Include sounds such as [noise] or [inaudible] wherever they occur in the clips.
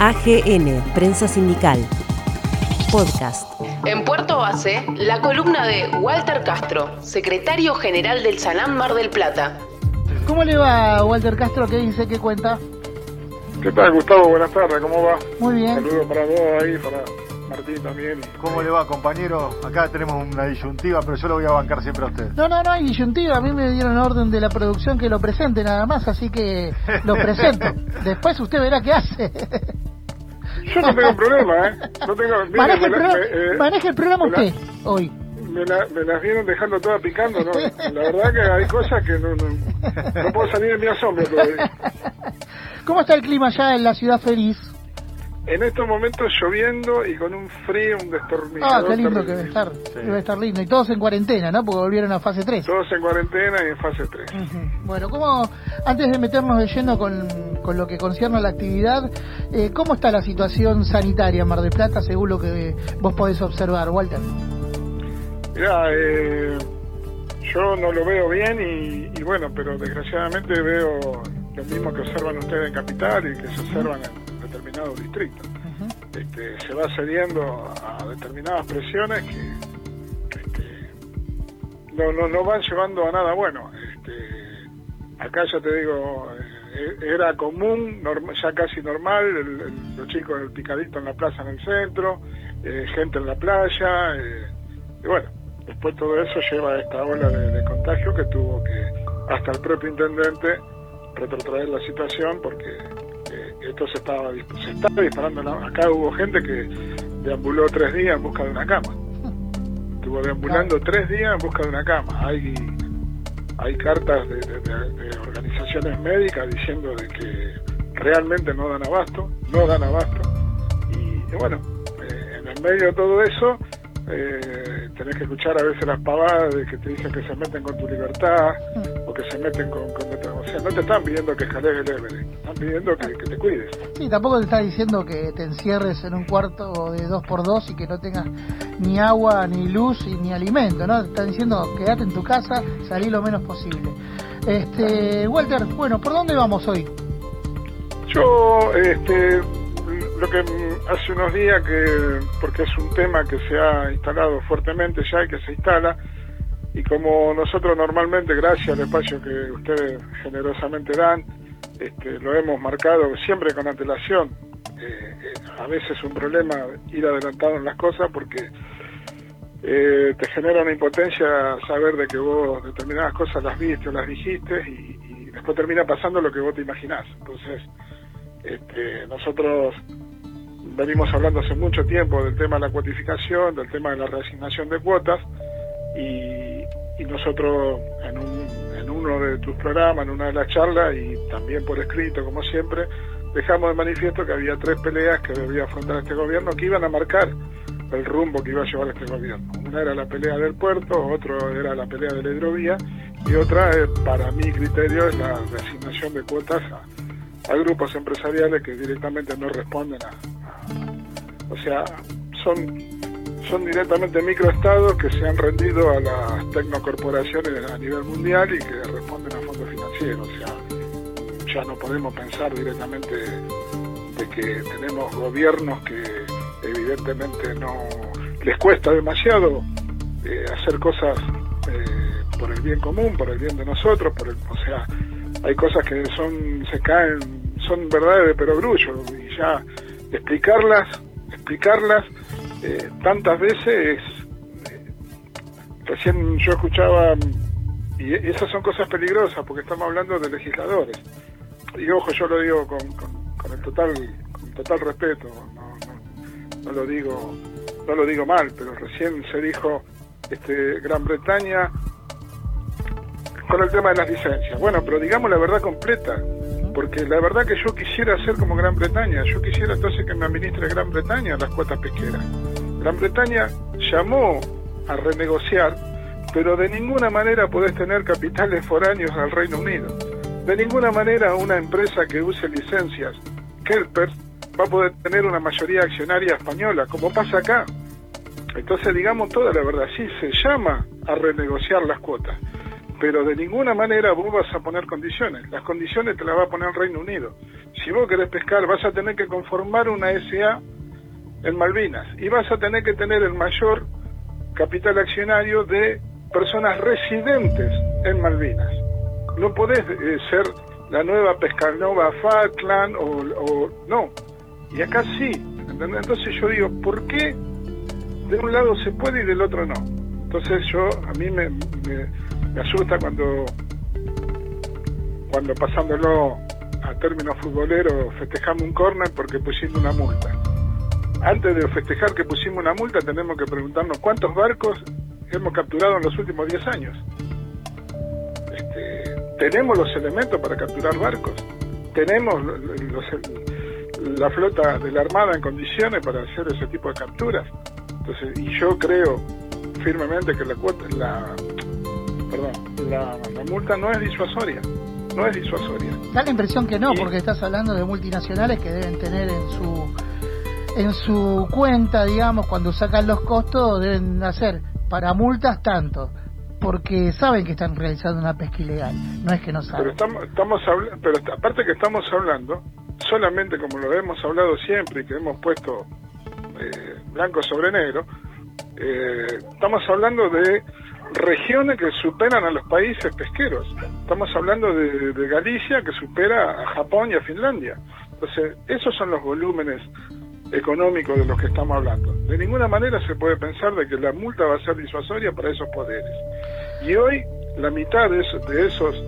AGN, Prensa Sindical. Podcast. En Puerto Base, la columna de Walter Castro, secretario general del Sanam Mar del Plata. ¿Cómo le va, Walter Castro? ¿Qué dice? ¿Qué cuenta? ¿Qué tal, Gustavo? Buenas tardes, ¿cómo va? Muy bien. Saludos para vos ahí, para Martín también. ¿Cómo le va, compañero? Acá tenemos una disyuntiva, pero yo lo voy a bancar siempre a usted. No, no, no hay disyuntiva. A mí me dieron orden de la producción que lo presente nada más, así que lo presento. [laughs] Después usted verá qué hace. Yo no tengo problema, ¿eh? No tengo, mire, maneje, el me la- programa, me, eh, maneje el programa la- usted hoy. Me, la- me las vienen dejando todas picando, ¿no? La verdad que hay cosas que no, no, no puedo salir de mi asombro todavía. [laughs] ¿Cómo está el clima allá en la ciudad feliz? En estos momentos lloviendo y con un frío, un Ah, destornillador qué lindo que debe estar. Debe estar lindo. Y todos en cuarentena, ¿no? Porque volvieron a fase 3. Todos en cuarentena y en fase 3. Ujú. Bueno, ¿cómo, antes de meternos de lleno con, con lo que concierne a la actividad, eh, ¿cómo está la situación sanitaria en Mar del Plata según lo que vos podés observar, Walter? Mira, eh, yo no lo veo bien y, y bueno, pero desgraciadamente veo lo mismo que observan ustedes en Capital y que se observan en determinados distritos. Este, se va cediendo a determinadas presiones que este, no, no, no van llevando a nada bueno. Este, acá ya te digo, era común, norm- ya casi normal, el- el- los chicos del picadito en la plaza en el centro, eh, gente en la playa, eh, y bueno, después todo eso lleva a esta ola de, de contagio que tuvo que hasta el propio intendente retrotraer la situación porque eh, esto se estaba se estaba disparando. en la- Acá hubo gente que deambuló tres días en busca de una cama. Estuvo deambulando tres días en busca de una cama. Hay hay cartas de, de- de- de organizaciones médicas diciendo de que realmente no dan abasto, no dan abasto. Y, y bueno, eh, en el medio de todo eso, eh, tenés que escuchar a veces las pavadas de que te dicen que se meten con tu libertad o que se meten con... con sea, no te están pidiendo que escales el Everest, están pidiendo que, que te cuides. Sí, tampoco te está diciendo que te encierres en un cuarto de dos por dos y que no tengas ni agua, ni luz y ni alimento, ¿no? Te está diciendo quédate en tu casa, salí lo menos posible. Este, Walter, bueno, ¿por dónde vamos hoy? Yo, este, lo que hace unos días que, porque es un tema que se ha instalado fuertemente ya y que se instala, y como nosotros normalmente, gracias al espacio que ustedes generosamente dan, este, lo hemos marcado siempre con antelación. Eh, eh, a veces es un problema ir adelantado las cosas porque eh, te genera una impotencia saber de que vos determinadas cosas las viste o las dijiste y, y después termina pasando lo que vos te imaginás. Entonces, este, nosotros venimos hablando hace mucho tiempo del tema de la cuotificación, del tema de la reasignación de cuotas y, y nosotros en, un, en uno de tus programas, en una de las charlas y también por escrito como siempre, dejamos de manifiesto que había tres peleas que debía afrontar este gobierno que iban a marcar el rumbo que iba a llevar este gobierno. Una era la pelea del puerto, otro era la pelea de la hidrovía y otra, eh, para mi criterio, es la reasignación de cuotas a, grupos empresariales que directamente no responden a- o sea, son son directamente microestados que se han rendido a las tecnocorporaciones a nivel mundial y que responden a fondos financieros. O sea, ya no podemos pensar directamente de que tenemos gobiernos que evidentemente no les cuesta demasiado eh, hacer cosas eh, por el bien común, por el bien de nosotros, por el, o sea, hay cosas que son se caen, son verdades de perogrullo y ya explicarlas, explicarlas eh, tantas veces eh, recién yo escuchaba y esas son cosas peligrosas porque estamos hablando de legisladores. Y ojo yo lo digo con, con- con el total con total respeto no, no, no lo digo no lo digo mal pero recién se dijo este Gran Bretaña con el tema de las licencias. Bueno pero digamos la verdad completa porque la verdad que yo quisiera hacer como Gran Bretaña yo quisiera entonces que me administre Gran Bretaña las cuotas pesqueras Gran Bretaña llamó a renegociar, pero de ninguna manera podés tener capitales foráneos al Reino Unido. De ninguna manera una empresa que use licencias Kelpers va a poder tener una mayoría accionaria española, como pasa acá. Entonces digamos toda la verdad, sí, se llama a renegociar las cuotas, pero de ninguna manera vos vas a poner condiciones. Las condiciones te las va a poner el Reino Unido. Si vos querés pescar, vas a tener que conformar una SA en Malvinas y vas a tener que tener el mayor capital accionario de personas residentes en Malvinas. No podés eh, ser la nueva Pescanova Falkland o, no. Y acá sí. Entonces yo digo, ¿por qué de un lado se puede y del otro no? Entonces yo, a mí me, me, asusta cuando, cuando pasándolo a términos futboleros festejamos un córner porque pusimos una multa. Antes de festejar que pusimos una multa tenemos que preguntarnos cuántos barcos hemos capturado en los últimos 10 años. Este, tenemos los elementos para capturar barcos, tenemos la flota de la Armada en condiciones para hacer ese tipo de capturas. Entonces, y yo creo firmemente que la la, perdón, la, multa no es disuasoria, no es disuasoria. Da la impresión que no, porque estás hablando de multinacionales que deben tener en su en su cuenta, digamos, cuando sacan los costos, deben hacer para multas tanto, porque saben que están realizando una pesca ilegal, no es que no saben. Pero estamos, estamos pero aparte que estamos hablando, solamente como lo hemos hablado siempre y que hemos puesto eh, blanco sobre negro, eh, estamos hablando de regiones que superan a los países pesqueros. Estamos hablando de, Galicia que supera a Japón y a Finlandia. Entonces, esos son los volúmenes económicos de los que estamos hablando. De ninguna manera se puede pensar de que la multa va a ser disuasoria para esos poderes. Y hoy la mitad de esos, de esos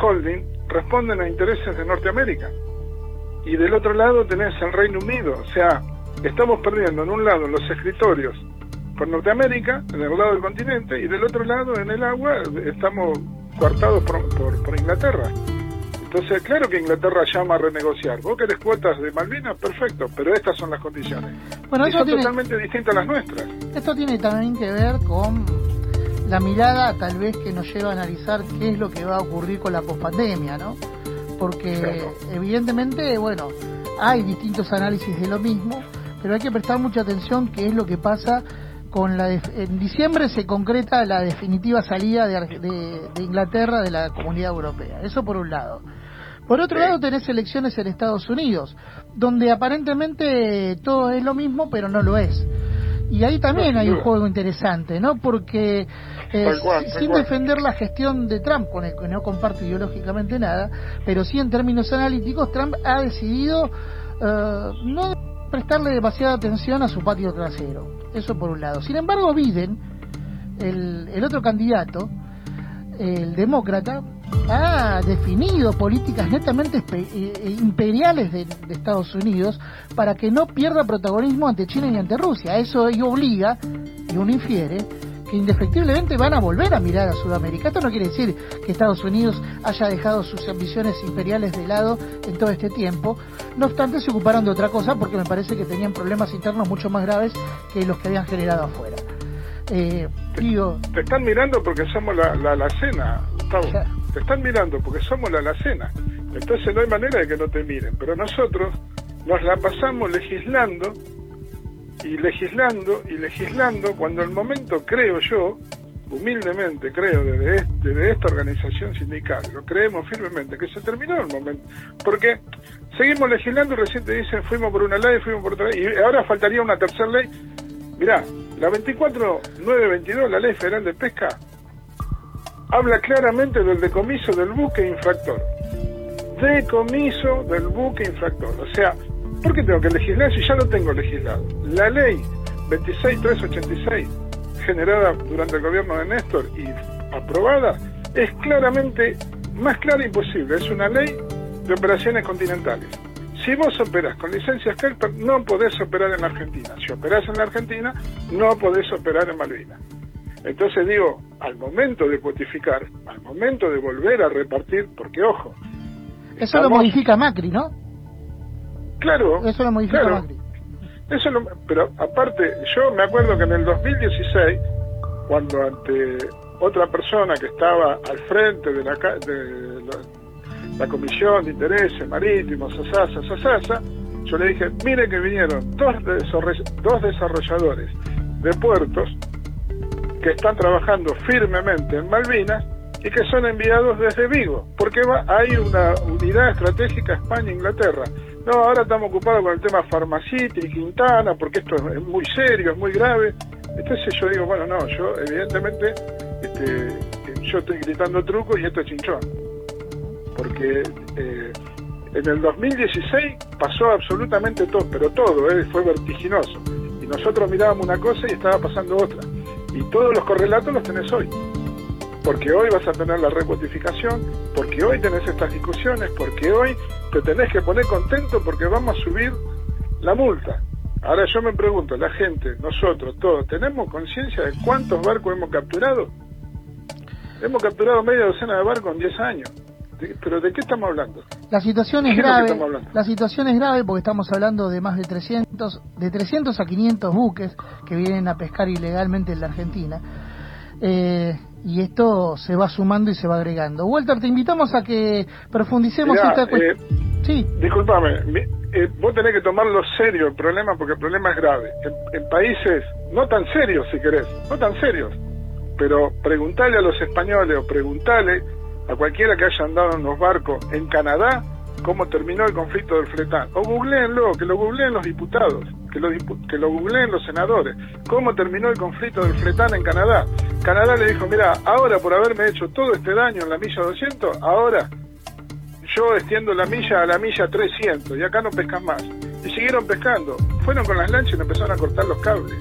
holding responden a intereses de Norteamérica. Y del otro lado tenés el Reino Unido. O sea, estamos perdiendo en un lado los escritorios con Norteamérica, en el lado del continente, y del otro lado, en el agua, estamos coartados por, por Inglaterra. Entonces, claro que Inglaterra llama a renegociar. Vos querés cuotas de Malvinas, perfecto, pero estas son las condiciones. Bueno, y son totalmente distintas a las nuestras. Esto tiene también que ver con la mirada tal vez que nos lleva a analizar qué es lo que va a ocurrir con la pospandemia, ¿no? Porque evidentemente, bueno, hay distintos análisis de lo mismo, pero hay que prestar mucha atención qué es lo que pasa con la en diciembre se concreta la definitiva salida de, de, Inglaterra de la Comunidad Europea. Eso por un lado. Por otro lado, tenés elecciones en Estados Unidos, donde aparentemente todo es lo mismo, pero no lo es. Y ahí también hay un juego interesante, ¿no? Porque eh, sin defender la gestión de Trump, con el que no comparto ideológicamente nada, pero sí en términos analíticos, Trump ha decidido uh, no prestarle demasiada atención a su patio trasero. Eso por un lado. Sin embargo, Biden, el, otro candidato, el demócrata, ha definido políticas netamente eh, eh, imperiales de, Estados Unidos para que no pierda protagonismo ante China y ante Rusia. Eso obliga, y uno infiere, que indefectiblemente van a volver a mirar a Sudamérica. Esto no quiere decir que Estados Unidos haya dejado sus ambiciones imperiales de lado en todo este tiempo. No obstante, se ocuparon de otra cosa porque me parece que tenían problemas internos mucho más graves que los que habían generado afuera. Eh, te, están mirando porque somos la, la, la cena, te están mirando porque somos la alacena. Entonces no hay manera de que no te miren. Pero nosotros nos la pasamos legislando y legislando y legislando cuando el momento, creo yo, humildemente creo desde, desde esta organización sindical, lo creemos firmemente, que se terminó el momento. Porque seguimos legislando y recién te dicen fuimos por una ley, fuimos por otra ley, y ahora faltaría una tercera ley. Mirá, la 24922, la ley federal de pesca, habla claramente del decomiso del buque infractor. Decomiso del buque infractor. O sea, ¿por qué tengo que legislar si ya lo tengo legislado? La ley 26386, generada durante el gobierno de Néstor y aprobada, es claramente más clara imposible. Es una ley de operaciones continentales. Si vos operás con licencias Kelper, no podés operar en la Argentina. Si operás en la Argentina, no podés operar en Malvinas. Entonces digo, al momento de cuotificar, al momento de volver a repartir, porque ojo. Eso lo modifica Macri, ¿no? Claro. Eso lo Macri. Eso pero aparte, yo me acuerdo que en el 2016, cuando ante otra persona que estaba al frente de la, de la, Comisión de Intereses Marítimos, Sasasa, Sasasa, yo le dije, mire que vinieron dos, dos desarrolladores de puertos que están trabajando firmemente en Malvinas y que son enviados desde Vigo, porque va, hay una unidad estratégica España-Inglaterra. No, ahora estamos ocupados con el tema Pharmacity y Quintana, porque esto es muy serio, es muy grave. Entonces yo digo, bueno, no, yo evidentemente este, yo estoy gritando truco y esto es chinchón. Porque eh, en el 2016 pasó absolutamente todo, pero todo, eh, fue vertiginoso. Y nosotros mirábamos una cosa y estaba pasando otra. Y todos los correlatos los tenés hoy. Porque hoy vas a tener la recuotificación, porque hoy tenés estas discusiones, porque hoy te tenés que poner contento porque vamos a subir la multa. Ahora yo me pregunto, la gente, nosotros, todos, ¿tenemos conciencia de cuántos barcos hemos capturado? Hemos capturado media docena de barcos en 10 años. ¿Pero de qué estamos hablando? La situación es grave. la situación es grave porque estamos hablando de más de 300, de 300 a 500 buques que vienen a pescar ilegalmente en la Argentina. Eh, y esto se va sumando y se va agregando. Walter, te invitamos a que profundicemos esta cuestión. Eh, sí. Disculpame, eh, vos tenés que tomarlo serio el problema porque el problema es grave. En, países no tan serios, si querés, no tan serios, pero preguntale a los españoles o preguntale a cualquiera que haya andado en los barcos en Canadá cómo terminó el conflicto del fletán. O googleenlo, que lo googleen los diputados, que lo, que lo googleen los senadores. ¿Cómo terminó el conflicto del fletán en Canadá? Canadá le dijo, mira, ahora por haberme hecho todo este daño en la milla 200, ahora yo extiendo la milla a la milla 300 y acá no pescan más. Y siguieron pescando. Fueron con las lanchas y empezaron a cortar los cables.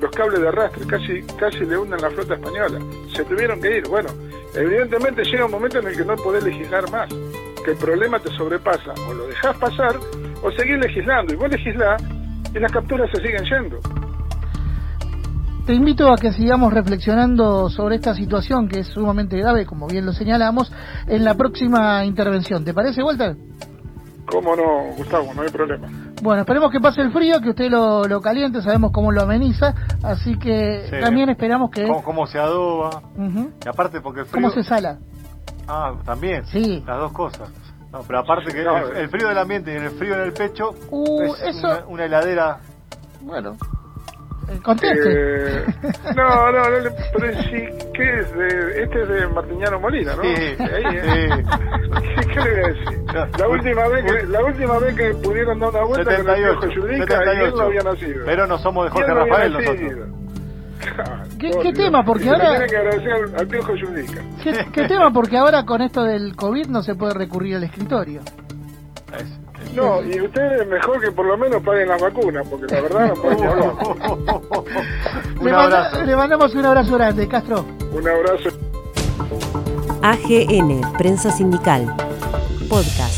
Los cables de arrastre, casi, casi le hunden la flota española. Se tuvieron que ir. Bueno, evidentemente llega un momento en el que no podés legislar más. Que el problema te sobrepasa. O lo dejás pasar o seguís legislando. Y vos legislás y las capturas se siguen yendo. Te invito a que sigamos reflexionando sobre esta situación que es sumamente grave, como bien lo señalamos, en la próxima intervención. ¿Te parece, Walter? ¿Cómo no, Gustavo? No hay problema. Bueno, esperemos que pase el frío, que usted lo, lo caliente, sabemos cómo lo ameniza, así que también esperamos que... ¿Cómo, se adoba? Y aparte porque el frío... ¿Cómo se sala? Ah, también. Sí. Las dos cosas. No, pero aparte que el, frío del ambiente y el frío en el pecho uh, es eso... una heladera... Bueno, Conteste. Eh, no, no, no, pero sí, ¿qué es? De, este es de Martiñano Molina, ¿no? Sí, ahí, ¿eh? ¿Qué le voy a decir? La última, vez que, la última vez que pudieron dar una vuelta 78, con el Judica, él no había nacido. Pero no somos de Jorge Rafael nosotros. ¿Qué, ¿Qué, tema? Porque ahora. Tiene que agradecer al, Judica. ¿Qué, ¿Qué [laughs] tema? Porque ahora con esto del COVID no se puede recurrir al escritorio. Es. No, y ustedes mejor que por lo menos paguen las vacunas, porque la verdad no [laughs] un le, abrazo. le mandamos un abrazo grande, Castro. Un abrazo. AGN, Prensa Sindical. Podcast.